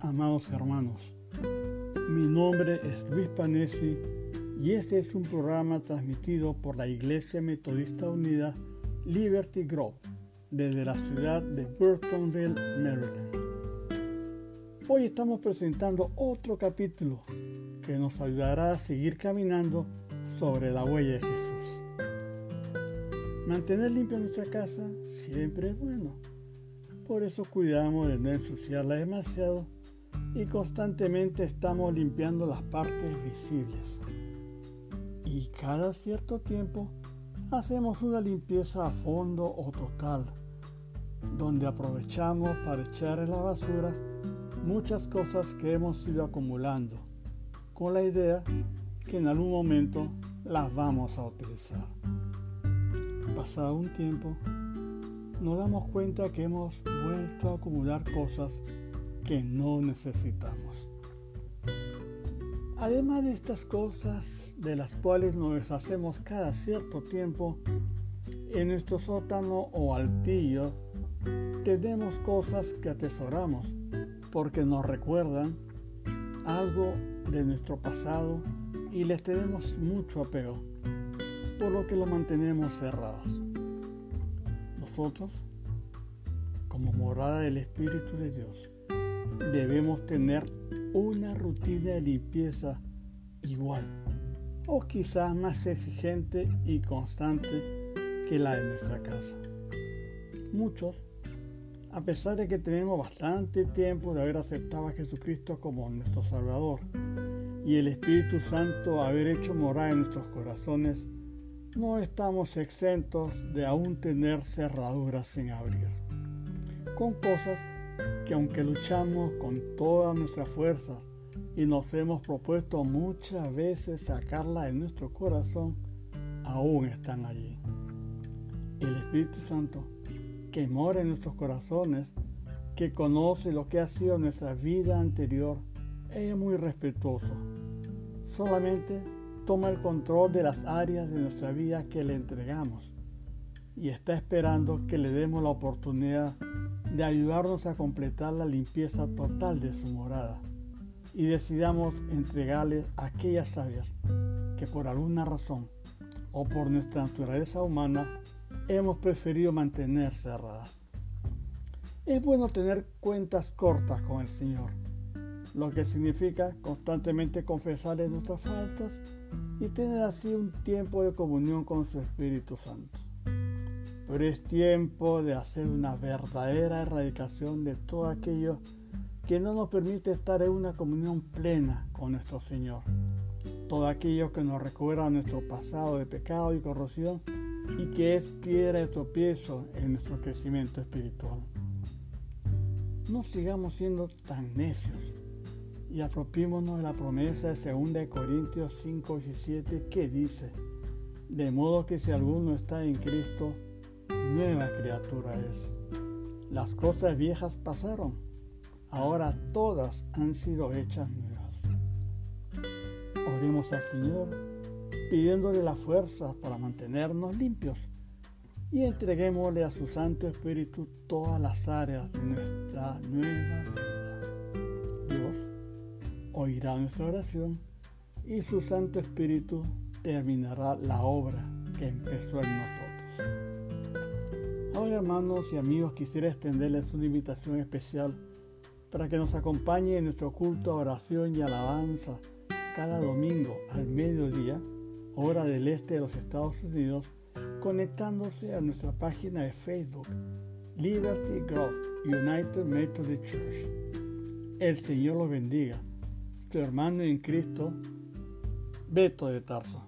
Amados hermanos, mi nombre es Luis Panesi y este es un programa transmitido por la Iglesia Metodista Unida Liberty Grove desde la ciudad de Burtonville, Maryland. Hoy estamos presentando otro capítulo que nos ayudará a seguir caminando sobre la huella de Jesús. Mantener limpia nuestra casa siempre es bueno. Por eso cuidamos de no ensuciarla demasiado y constantemente estamos limpiando las partes visibles. Y cada cierto tiempo hacemos una limpieza a fondo o total, donde aprovechamos para echar en la basura muchas cosas que hemos ido acumulando, con la idea que en algún momento las vamos a utilizar. Pasado un tiempo, nos damos cuenta que hemos vuelto a acumular cosas que no necesitamos. Además de estas cosas de las cuales nos deshacemos cada cierto tiempo, en nuestro sótano o altillo tenemos cosas que atesoramos porque nos recuerdan algo de nuestro pasado y les tenemos mucho apego, por lo que lo mantenemos cerrados. Nosotros, como morada del Espíritu de Dios, debemos tener una rutina de limpieza igual o quizás más exigente y constante que la de nuestra casa. Muchos, a pesar de que tenemos bastante tiempo de haber aceptado a Jesucristo como nuestro Salvador y el Espíritu Santo haber hecho morar en nuestros corazones, no estamos exentos de aún tener cerraduras sin abrir, con cosas que aunque luchamos con toda nuestra fuerza y nos hemos propuesto muchas veces sacarla de nuestro corazón, aún están allí. El Espíritu Santo, que mora en nuestros corazones, que conoce lo que ha sido nuestra vida anterior, es muy respetuoso. Solamente toma el control de las áreas de nuestra vida que le entregamos y está esperando que le demos la oportunidad de ayudarnos a completar la limpieza total de su morada y decidamos entregarle aquellas áreas que por alguna razón o por nuestra naturaleza humana hemos preferido mantener cerradas. Es bueno tener cuentas cortas con el Señor, lo que significa constantemente confesarle nuestras faltas y tener así un tiempo de comunión con su Espíritu Santo. Pero es tiempo de hacer una verdadera erradicación de todo aquello que no nos permite estar en una comunión plena con nuestro Señor. Todo aquello que nos recuerda nuestro pasado de pecado y corrupción y que es piedra de tropiezo en nuestro crecimiento espiritual. No sigamos siendo tan necios y apropiémonos de la promesa de 2 Corintios 5 y 7 que dice, de modo que si alguno está en Cristo, nueva criatura es. Las cosas viejas pasaron, ahora todas han sido hechas nuevas. Oremos al Señor pidiéndole la fuerza para mantenernos limpios y entreguémosle a su Santo Espíritu todas las áreas de nuestra nueva vida. Oirá nuestra oración y su Santo Espíritu terminará la obra que empezó en nosotros. Ahora hermanos y amigos quisiera extenderles una invitación especial para que nos acompañe en nuestro culto a oración y alabanza cada domingo al mediodía, hora del este de los Estados Unidos, conectándose a nuestra página de Facebook, Liberty Grove United Methodist Church. El Señor los bendiga hermano en Cristo, Beto de Tarso.